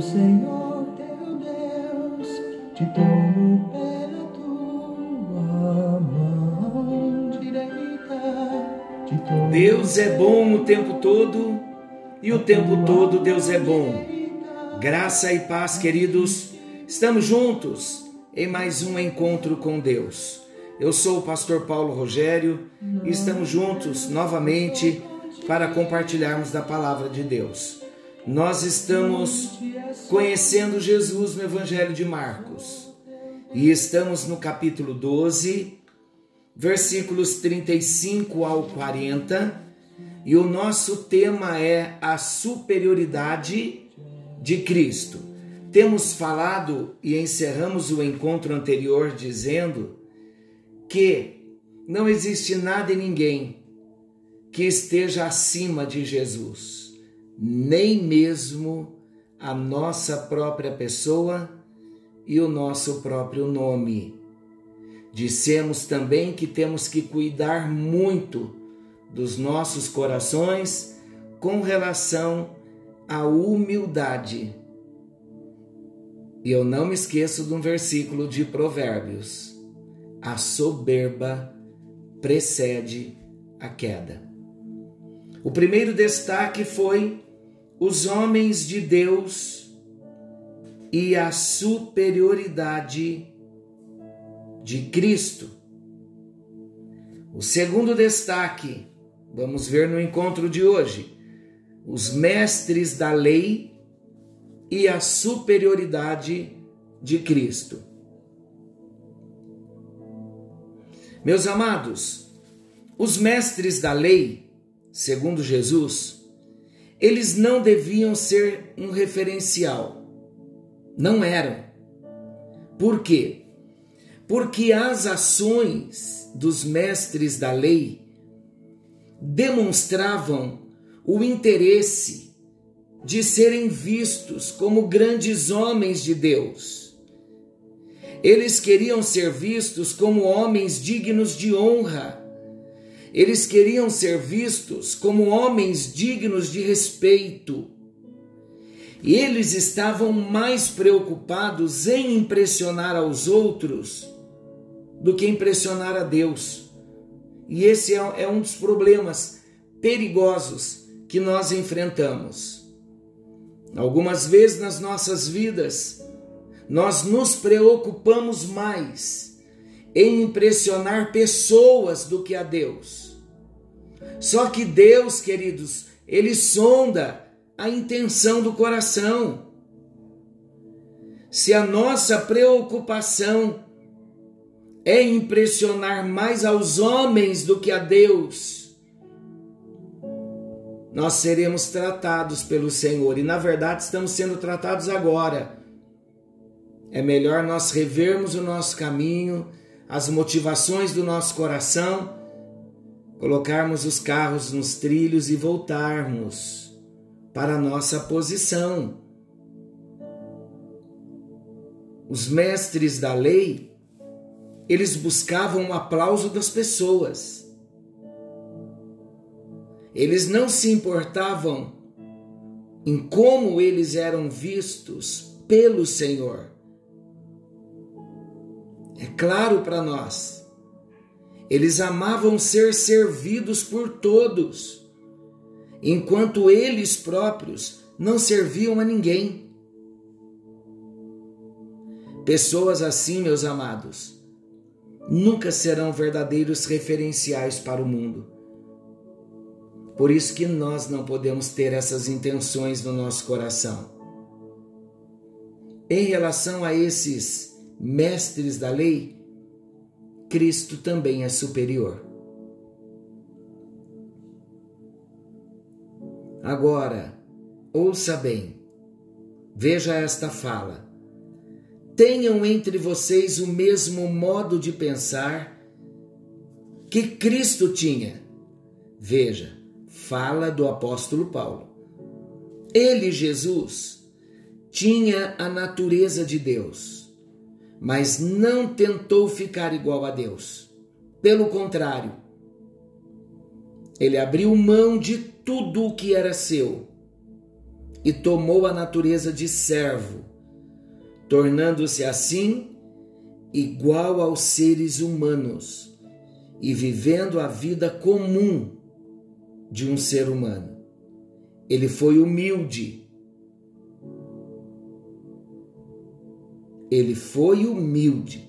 Senhor teu Deus, te tomo pela tua mão direita. Deus é bom o tempo todo e o tempo todo Deus é bom. Graça e paz, queridos. Estamos juntos em mais um encontro com Deus. Eu sou o pastor Paulo Rogério e estamos juntos novamente para compartilharmos da palavra de Deus. Nós estamos conhecendo Jesus no Evangelho de Marcos. E estamos no capítulo 12, versículos 35 ao 40, e o nosso tema é a superioridade de Cristo. Temos falado e encerramos o encontro anterior dizendo que não existe nada e ninguém que esteja acima de Jesus, nem mesmo a nossa própria pessoa e o nosso próprio nome. Dissemos também que temos que cuidar muito dos nossos corações com relação à humildade. E eu não me esqueço de um versículo de Provérbios a soberba precede a queda. O primeiro destaque foi os homens de Deus e a superioridade de Cristo. O segundo destaque, vamos ver no encontro de hoje, os mestres da lei e a superioridade de Cristo. Meus amados, os mestres da lei, segundo Jesus, eles não deviam ser um referencial. Não eram. Por quê? Porque as ações dos mestres da lei demonstravam o interesse de serem vistos como grandes homens de Deus eles queriam ser vistos como homens dignos de honra. Eles queriam ser vistos como homens dignos de respeito. E eles estavam mais preocupados em impressionar aos outros do que impressionar a Deus. E esse é, é um dos problemas perigosos que nós enfrentamos. Algumas vezes nas nossas vidas, nós nos preocupamos mais em impressionar pessoas do que a Deus. Só que Deus, queridos, ele sonda a intenção do coração. Se a nossa preocupação é impressionar mais aos homens do que a Deus, nós seremos tratados pelo Senhor e, na verdade, estamos sendo tratados agora é melhor nós revermos o nosso caminho, as motivações do nosso coração, colocarmos os carros nos trilhos e voltarmos para a nossa posição. Os mestres da lei, eles buscavam o aplauso das pessoas. Eles não se importavam em como eles eram vistos pelo Senhor é claro para nós. Eles amavam ser servidos por todos, enquanto eles próprios não serviam a ninguém. Pessoas assim, meus amados, nunca serão verdadeiros referenciais para o mundo. Por isso que nós não podemos ter essas intenções no nosso coração. Em relação a esses mestres da lei, Cristo também é superior. Agora, ouça bem, veja esta fala. Tenham entre vocês o mesmo modo de pensar que Cristo tinha. Veja, fala do apóstolo Paulo. Ele, Jesus, tinha a natureza de Deus mas não tentou ficar igual a Deus. Pelo contrário, ele abriu mão de tudo o que era seu e tomou a natureza de servo, tornando-se assim igual aos seres humanos e vivendo a vida comum de um ser humano. Ele foi humilde. Ele foi humilde.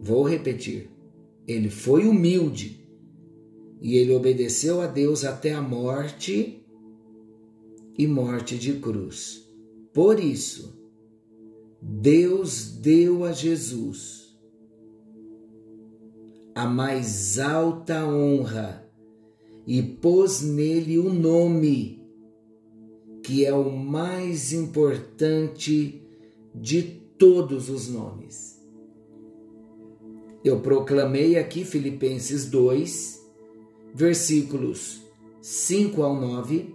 Vou repetir. Ele foi humilde e ele obedeceu a Deus até a morte e morte de cruz. Por isso, Deus deu a Jesus a mais alta honra e pôs nele o nome que é o mais importante de todos os nomes. Eu proclamei aqui Filipenses 2, versículos 5 ao 9,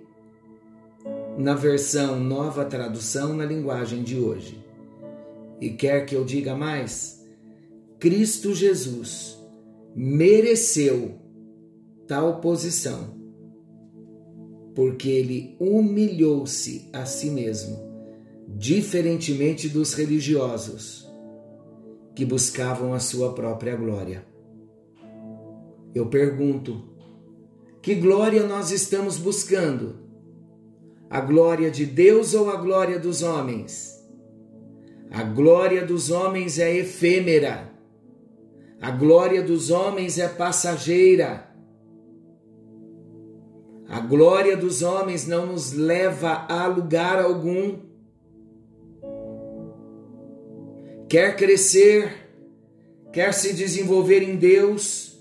na versão nova tradução na linguagem de hoje. E quer que eu diga mais? Cristo Jesus mereceu tal posição, porque ele humilhou-se a si mesmo, diferentemente dos religiosos que buscavam a sua própria glória. Eu pergunto: que glória nós estamos buscando? A glória de Deus ou a glória dos homens? A glória dos homens é efêmera. A glória dos homens é passageira. A glória dos homens não nos leva a lugar algum. Quer crescer, quer se desenvolver em Deus,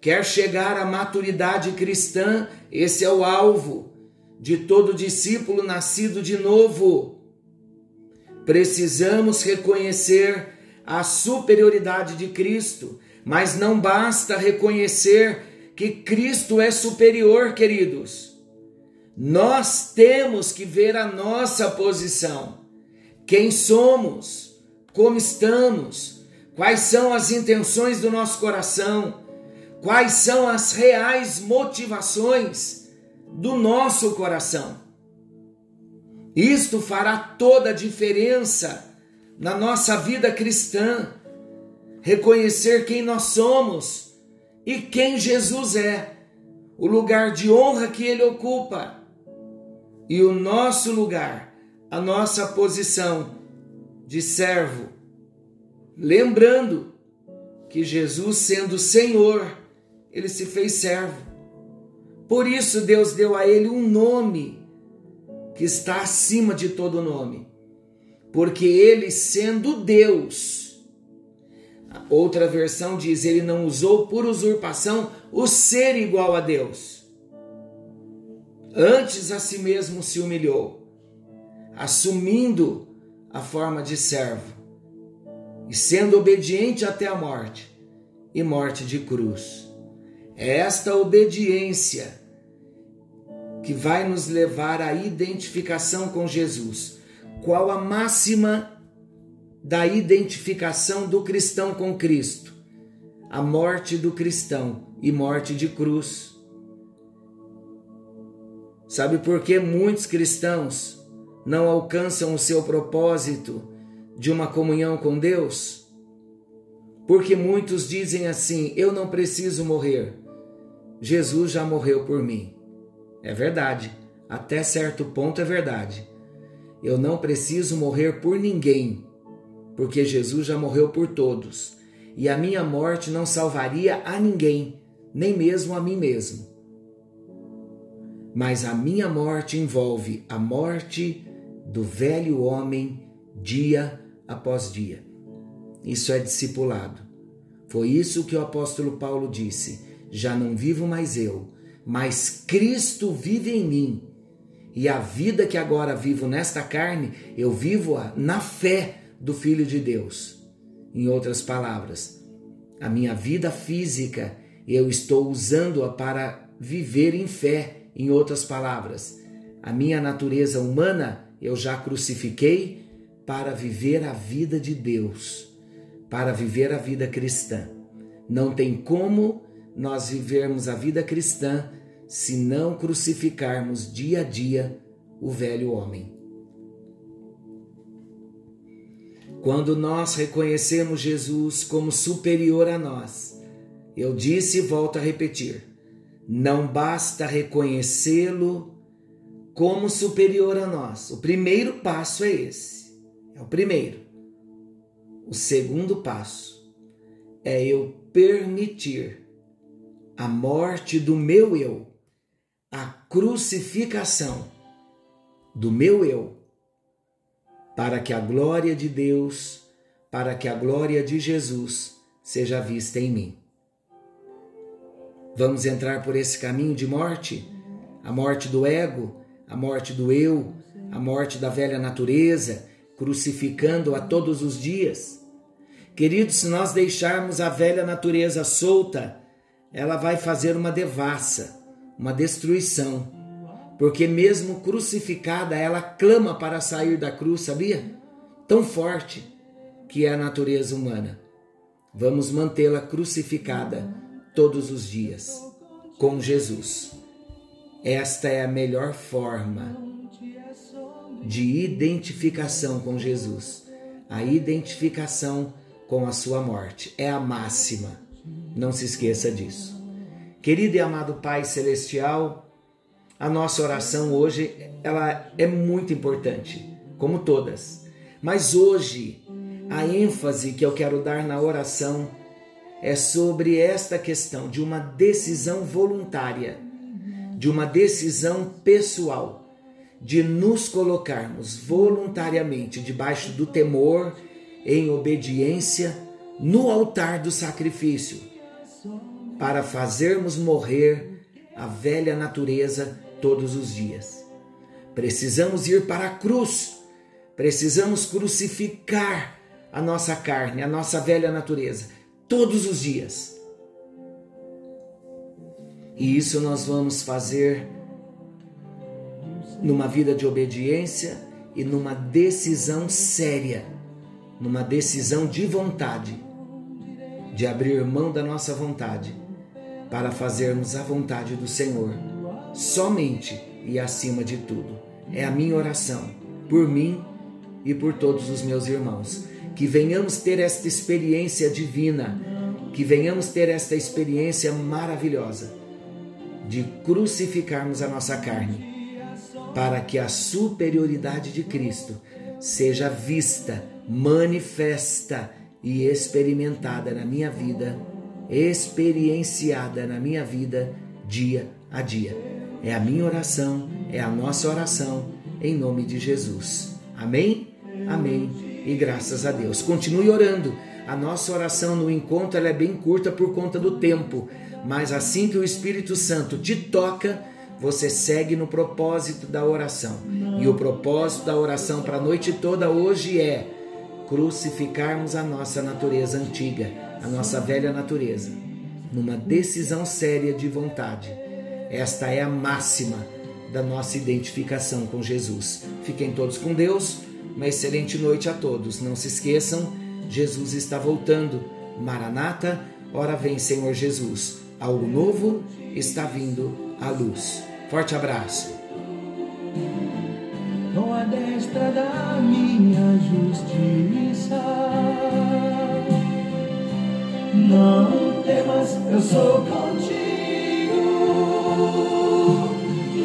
quer chegar à maturidade cristã, esse é o alvo de todo discípulo nascido de novo. Precisamos reconhecer a superioridade de Cristo, mas não basta reconhecer que Cristo é superior, queridos. Nós temos que ver a nossa posição. Quem somos? Como estamos? Quais são as intenções do nosso coração? Quais são as reais motivações do nosso coração? Isto fará toda a diferença na nossa vida cristã. Reconhecer quem nós somos e quem Jesus é, o lugar de honra que ele ocupa e o nosso lugar, a nossa posição de servo. Lembrando que Jesus, sendo Senhor, ele se fez servo. Por isso, Deus deu a ele um nome que está acima de todo nome, porque ele, sendo Deus, outra versão diz, ele não usou por usurpação o ser igual a Deus. Antes a si mesmo se humilhou, assumindo a forma de servo e sendo obediente até a morte e morte de cruz. É esta obediência que vai nos levar à identificação com Jesus. Qual a máxima da identificação do cristão com Cristo? A morte do cristão e morte de cruz. Sabe por que muitos cristãos não alcançam o seu propósito de uma comunhão com Deus? Porque muitos dizem assim: eu não preciso morrer, Jesus já morreu por mim. É verdade, até certo ponto é verdade. Eu não preciso morrer por ninguém, porque Jesus já morreu por todos, e a minha morte não salvaria a ninguém, nem mesmo a mim mesmo. Mas a minha morte envolve a morte do velho homem dia após dia. Isso é discipulado. Foi isso que o apóstolo Paulo disse: Já não vivo mais eu, mas Cristo vive em mim. E a vida que agora vivo nesta carne, eu vivo-a na fé do Filho de Deus. Em outras palavras, a minha vida física, eu estou usando-a para viver em fé. Em outras palavras, a minha natureza humana eu já crucifiquei para viver a vida de Deus, para viver a vida cristã. Não tem como nós vivermos a vida cristã se não crucificarmos dia a dia o velho homem. Quando nós reconhecemos Jesus como superior a nós, eu disse e volto a repetir: não basta reconhecê-lo como superior a nós. O primeiro passo é esse. É o primeiro. O segundo passo é eu permitir a morte do meu eu, a crucificação do meu eu para que a glória de Deus, para que a glória de Jesus seja vista em mim. Vamos entrar por esse caminho de morte? A morte do ego, a morte do eu, a morte da velha natureza, crucificando a todos os dias. Queridos, se nós deixarmos a velha natureza solta, ela vai fazer uma devassa, uma destruição porque mesmo crucificada, ela clama para sair da cruz, sabia? Tão forte que é a natureza humana. Vamos mantê-la crucificada todos os dias com Jesus. Esta é a melhor forma de identificação com Jesus. A identificação com a sua morte é a máxima. Não se esqueça disso. Querido e amado Pai celestial, a nossa oração hoje ela é muito importante, como todas. Mas hoje a ênfase que eu quero dar na oração é sobre esta questão de uma decisão voluntária, de uma decisão pessoal, de nos colocarmos voluntariamente debaixo do temor, em obediência, no altar do sacrifício, para fazermos morrer a velha natureza todos os dias. Precisamos ir para a cruz, precisamos crucificar a nossa carne, a nossa velha natureza, todos os dias. E isso nós vamos fazer numa vida de obediência e numa decisão séria, numa decisão de vontade, de abrir mão da nossa vontade para fazermos a vontade do Senhor somente e acima de tudo. É a minha oração por mim e por todos os meus irmãos. Que venhamos ter esta experiência divina, que venhamos ter esta experiência maravilhosa de crucificarmos a nossa carne, para que a superioridade de Cristo seja vista, manifesta e experimentada na minha vida, experienciada na minha vida dia a dia. É a minha oração, é a nossa oração, em nome de Jesus. Amém? Amém. E graças a Deus. Continue orando. A nossa oração no encontro é bem curta por conta do tempo, mas assim que o Espírito Santo te toca, você segue no propósito da oração. E o propósito da oração para a noite toda hoje é crucificarmos a nossa natureza antiga, a nossa velha natureza, numa decisão séria de vontade esta é a máxima da nossa identificação com Jesus. Fiquem todos com Deus. Uma excelente noite a todos. Não se esqueçam, Jesus está voltando. Maranata, ora vem, Senhor Jesus. Algo novo está vindo à luz. Forte abraço. Com a destra da minha justiça. Não temas, eu sou contigo.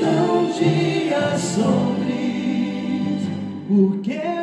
Não te assombres, porque